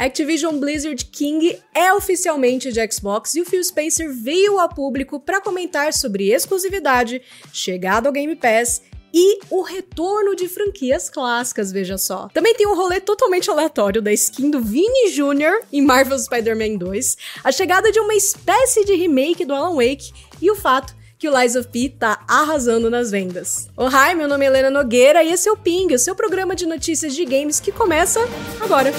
Activision Blizzard King é oficialmente de Xbox e o Phil Spencer veio a público para comentar sobre exclusividade, chegada ao Game Pass e o retorno de franquias clássicas, veja só. Também tem um rolê totalmente aleatório da skin do Vini Jr. em Marvel Spider-Man 2, a chegada de uma espécie de remake do Alan Wake e o fato que o Lies of P tá arrasando nas vendas. Oh, hi, meu nome é Helena Nogueira e esse é o Ping, o seu programa de notícias de games que começa agora.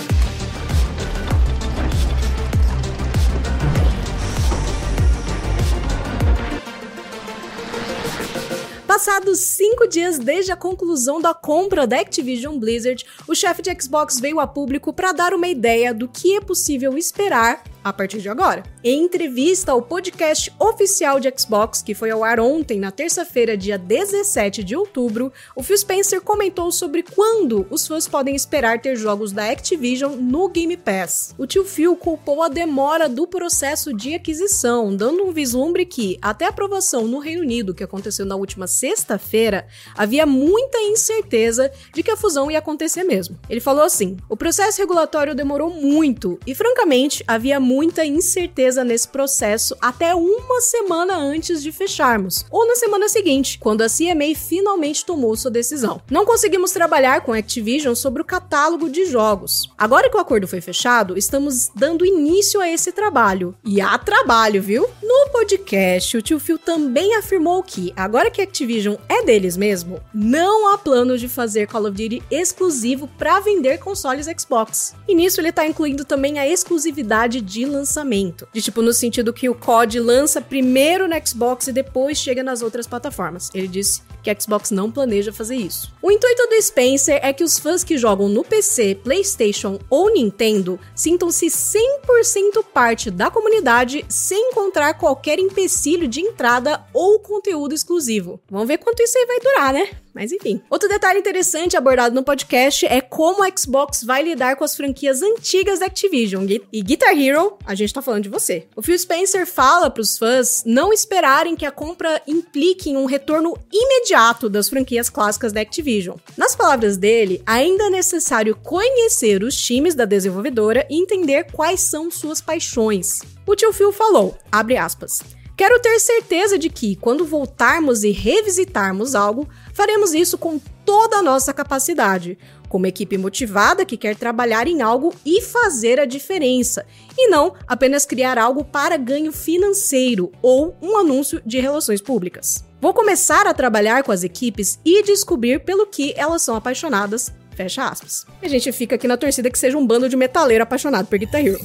Passados cinco dias desde a conclusão da compra da Activision Blizzard, o chefe de Xbox veio a público para dar uma ideia do que é possível esperar a partir de agora. Em entrevista ao podcast oficial de Xbox, que foi ao ar ontem, na terça-feira, dia 17 de outubro, o Phil Spencer comentou sobre quando os fãs podem esperar ter jogos da Activision no Game Pass. O tio Phil culpou a demora do processo de aquisição, dando um vislumbre que, até a aprovação no Reino Unido, que aconteceu na última sexta-feira, havia muita incerteza de que a fusão ia acontecer mesmo. Ele falou assim: o processo regulatório demorou muito e, francamente, havia muita incerteza nesse processo até uma semana antes de fecharmos, ou na semana seguinte, quando a CMA finalmente tomou sua decisão. Não conseguimos trabalhar com a Activision sobre o catálogo de jogos. Agora que o acordo foi fechado, estamos dando início a esse trabalho. E há trabalho, viu? No podcast, o tio Phil também afirmou que, agora que a Activision é deles mesmo, não há planos de fazer Call of Duty exclusivo para vender consoles Xbox. E nisso ele tá incluindo também a exclusividade de de lançamento. De tipo, no sentido que o COD lança primeiro no Xbox e depois chega nas outras plataformas. Ele disse que a Xbox não planeja fazer isso. O intuito do Spencer é que os fãs que jogam no PC, PlayStation ou Nintendo sintam-se 100% parte da comunidade sem encontrar qualquer empecilho de entrada ou conteúdo exclusivo. Vamos ver quanto isso aí vai durar, né? Mas enfim. Outro detalhe interessante abordado no podcast é como a Xbox vai lidar com as franquias antigas da Activision. E Guitar Hero, a gente tá falando de você. O Phil Spencer fala pros fãs não esperarem que a compra implique em um retorno imediato das franquias clássicas da Activision. Nas palavras dele, ainda é necessário conhecer os times da desenvolvedora e entender quais são suas paixões. O tio Phil falou, abre aspas, Quero ter certeza de que, quando voltarmos e revisitarmos algo, faremos isso com toda a nossa capacidade, como equipe motivada que quer trabalhar em algo e fazer a diferença, e não apenas criar algo para ganho financeiro ou um anúncio de relações públicas. Vou começar a trabalhar com as equipes e descobrir pelo que elas são apaixonadas. Fecha aspas. E a gente fica aqui na torcida que seja um bando de metaleiro apaixonado por Guitar Hero.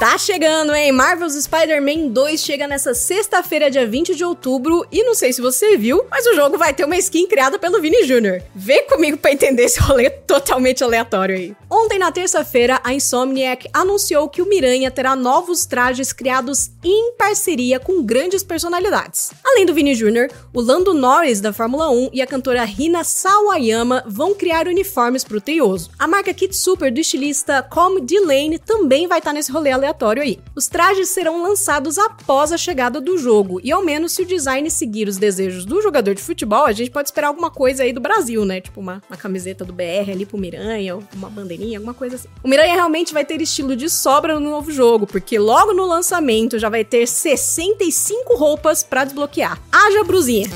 Tá chegando, hein? Marvel's Spider-Man 2 chega nessa sexta-feira, dia 20 de outubro, e não sei se você viu, mas o jogo vai ter uma skin criada pelo Vini Jr. Vem comigo para entender esse rolê totalmente aleatório aí. Ontem, na terça-feira, a Insomniac anunciou que o Miranha terá novos trajes criados em parceria com grandes personalidades. Além do Vini Jr., o Lando Norris da Fórmula 1 e a cantora Rina Sawayama vão criar uniformes pro Teioso. A marca Kit Super do estilista Com Delane também vai estar tá nesse rolê aleatório aleatório aí. Os trajes serão lançados após a chegada do jogo, e ao menos se o design seguir os desejos do jogador de futebol, a gente pode esperar alguma coisa aí do Brasil, né? Tipo uma, uma camiseta do BR ali pro Miranha, uma bandeirinha, alguma coisa assim. O Miranha realmente vai ter estilo de sobra no novo jogo, porque logo no lançamento já vai ter 65 roupas para desbloquear. Haja brusinha!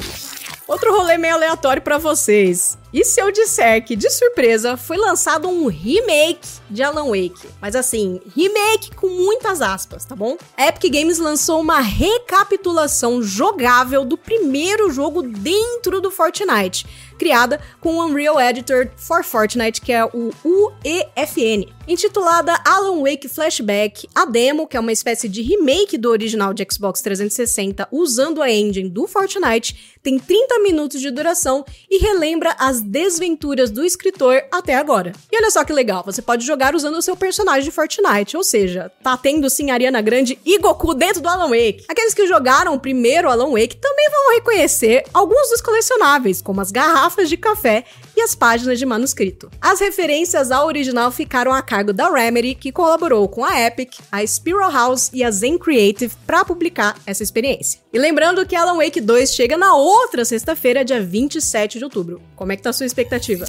Outro rolê meio aleatório para vocês. E se eu disser que, de surpresa, foi lançado um remake de Alan Wake? Mas assim, remake com muitas aspas, tá bom? Epic Games lançou uma recapitulação jogável do primeiro jogo dentro do Fortnite, criada com o Unreal Editor for Fortnite, que é o UEFN. Intitulada Alan Wake Flashback, a demo, que é uma espécie de remake do original de Xbox 360 usando a engine do Fortnite, tem 30 minutos de duração e relembra as desventuras do escritor até agora. E olha só que legal, você pode jogar usando o seu personagem de Fortnite, ou seja, tá tendo sim Ariana Grande e Goku dentro do Alan Wake. Aqueles que jogaram o primeiro Alan Wake também vão reconhecer alguns dos colecionáveis, como as garrafas de café e as páginas de manuscrito. As referências ao original ficaram a cargo da Remedy, que colaborou com a Epic, a Spiral House e a Zen Creative para publicar essa experiência. E lembrando que Alan Wake 2 chega na outra sexta-feira, dia 27 de outubro. Como é que tá a sua expectativa?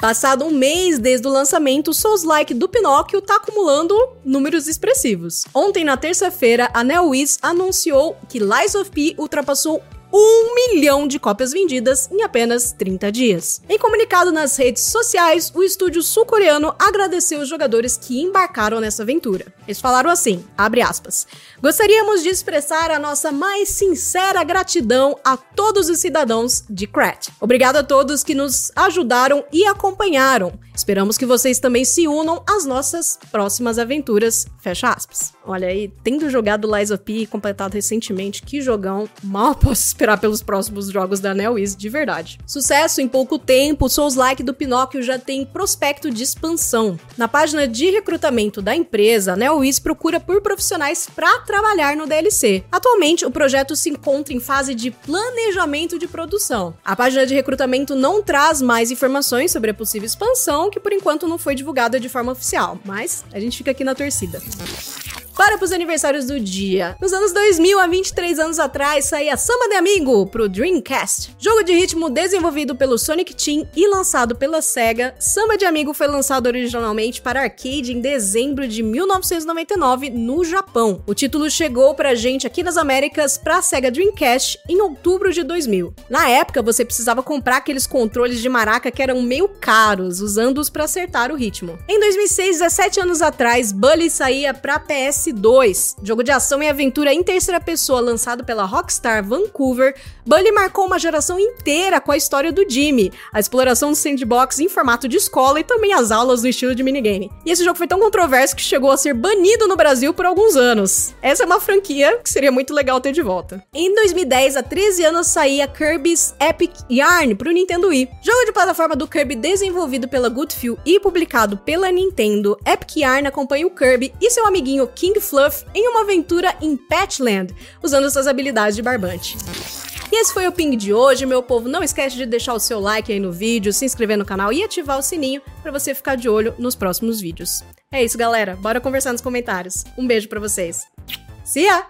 Passado um mês desde o lançamento, Souls-like do Pinóquio tá acumulando números expressivos. Ontem, na terça-feira, a NeoWiz anunciou que Lies of P ultrapassou um milhão de cópias vendidas em apenas 30 dias. Em comunicado nas redes sociais, o estúdio sul-coreano agradeceu os jogadores que embarcaram nessa aventura. Eles falaram assim, aspas, Gostaríamos de expressar a nossa mais sincera gratidão a todos os cidadãos de Krat. Obrigado a todos que nos ajudaram e acompanharam. Esperamos que vocês também se unam às nossas próximas aventuras. Fecha aspas. Olha aí, tendo jogado Lies of P completado recentemente, que jogão. Mal posso esperar pelos próximos jogos da NeoWiz, de verdade. Sucesso em pouco tempo, Souls-like do Pinóquio já tem prospecto de expansão. Na página de recrutamento da empresa, a NeoWiz procura por profissionais para trabalhar no DLC. Atualmente, o projeto se encontra em fase de planejamento de produção. A página de recrutamento não traz mais informações sobre a possível expansão, que por enquanto não foi divulgada de forma oficial, mas a gente fica aqui na torcida. Bora pros aniversários do dia. Nos anos 2000, há 23 anos atrás, saía Samba de Amigo pro Dreamcast. Jogo de ritmo desenvolvido pelo Sonic Team e lançado pela SEGA, Samba de Amigo foi lançado originalmente para arcade em dezembro de 1999 no Japão. O título chegou pra gente aqui nas Américas pra SEGA Dreamcast em outubro de 2000. Na época, você precisava comprar aqueles controles de maraca que eram meio caros, usando-os para acertar o ritmo. Em 2006, 17 anos atrás, Bully saía pra PS2 2, jogo de ação e aventura em terceira pessoa lançado pela Rockstar Vancouver, Bully marcou uma geração inteira com a história do Jimmy, a exploração do sandbox em formato de escola e também as aulas do estilo de minigame. E esse jogo foi tão controverso que chegou a ser banido no Brasil por alguns anos. Essa é uma franquia que seria muito legal ter de volta. Em 2010, há 13 anos, saía Kirby's Epic Yarn para o Nintendo Wii. Jogo de plataforma do Kirby desenvolvido pela Goodfield e publicado pela Nintendo, Epic Yarn acompanha o Kirby e seu amiguinho King Fluff em uma aventura em Patchland, usando suas habilidades de barbante. E esse foi o Ping de hoje, meu povo. Não esquece de deixar o seu like aí no vídeo, se inscrever no canal e ativar o sininho para você ficar de olho nos próximos vídeos. É isso, galera. Bora conversar nos comentários. Um beijo para vocês. See ya!